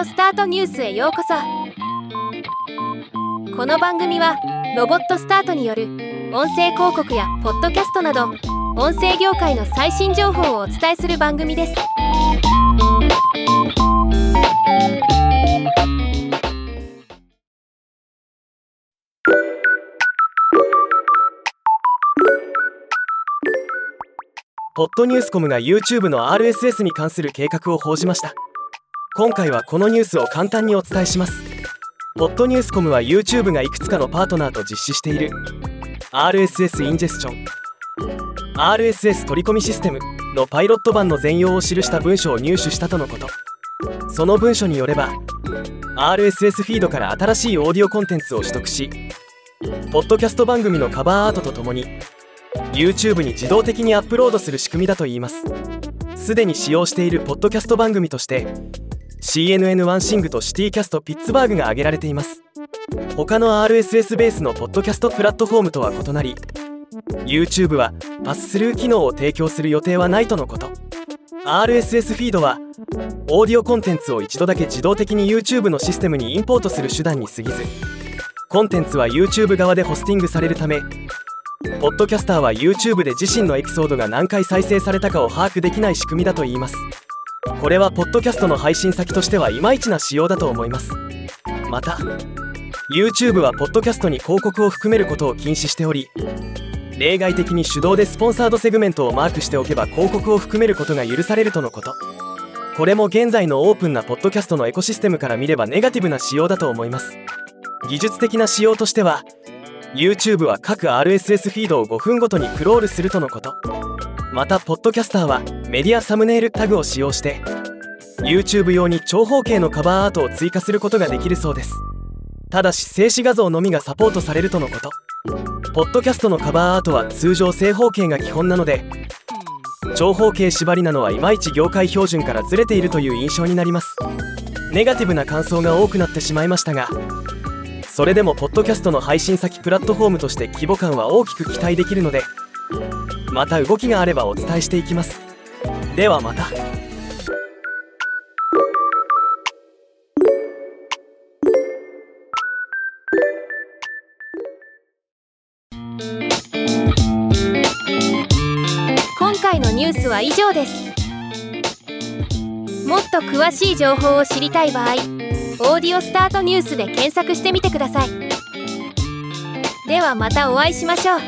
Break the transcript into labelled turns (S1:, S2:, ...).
S1: オスタートニュースへようこそ。この番組はロボットスタートによる音声広告やポッドキャストなど音声業界の最新情報をお伝えする番組です。
S2: ポッドニュースコムが YouTube の RSS に関する計画を報じました。今回はこのニュースを簡単にお伝えします。ポッドニュースコムは YouTube がいくつかのパートナーと実施している。RSS インジェスチョン。RSS 取り込みシステムのパイロット版の全容を記した文書を入手したとのこと。その文書によれば RSS フィードから新しいオーディオコンテンツを取得しポッドキャスト番組のカバーアートとともに YouTube に自動的にアップロードする仕組みだといいます。すでに使用しているポッドキャスト番組として CNN ワンシングとシティキャストピッツバーグが挙げられています。他の RSS ベースのポッドキャストプラットフォームとは異なり YouTube はパススルー機能を提供する予定はないとのこと。RSS フィードはオーディオコンテンツを一度だけ自動的に YouTube のシステムにインポートする手段に過ぎずコンテンツは YouTube 側でホスティングされるためポッドキャスターは YouTube で自身のエピソードが何回再生されたかを把握できない仕組みだといいます。これはポッドキャストの配信先としてはいまいちな仕様だと思います。また YouTube はポッドキャストに広告を含めることを禁止しており例外的に手動でスポンサードセグメントをマークしておけば広告を含めることが許されるとのこと。これも現在のオープンなポッドキャストのエコシステムから見ればネガティブな仕様だと思います。技術的な仕様としては YouTube は各 RSS フィードを5分ごとにクロールするとのこと。またポッドキャスターはメディアサムネイルタグを使用して YouTube 用に長方形のカバーアートを追加することができるそうです。ただし静止画像のみがサポートされるとのこと。ポッドキャストのカバーアートは通常正方形が基本なので長方形縛りなのはいまいち業界標準からずれているという印象になります。ネガティブな感想が多くなってしまいましたがそれでもポッドキャストの配信先プラットフォームとして規模感は大きく期待できるのでまた動きがあればお伝えしていきます。ではまた。
S1: 今回のニュースは以上です。もっと詳しい情報を知りたい場合「オーディオスタートニュース」で検索してみてください。ではまたお会いしましょう。